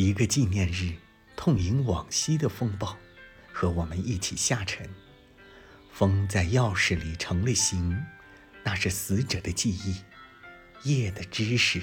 一个纪念日痛饮往昔的风暴和我们一起下沉。风在钥匙里成了形那是死者的记忆夜的知识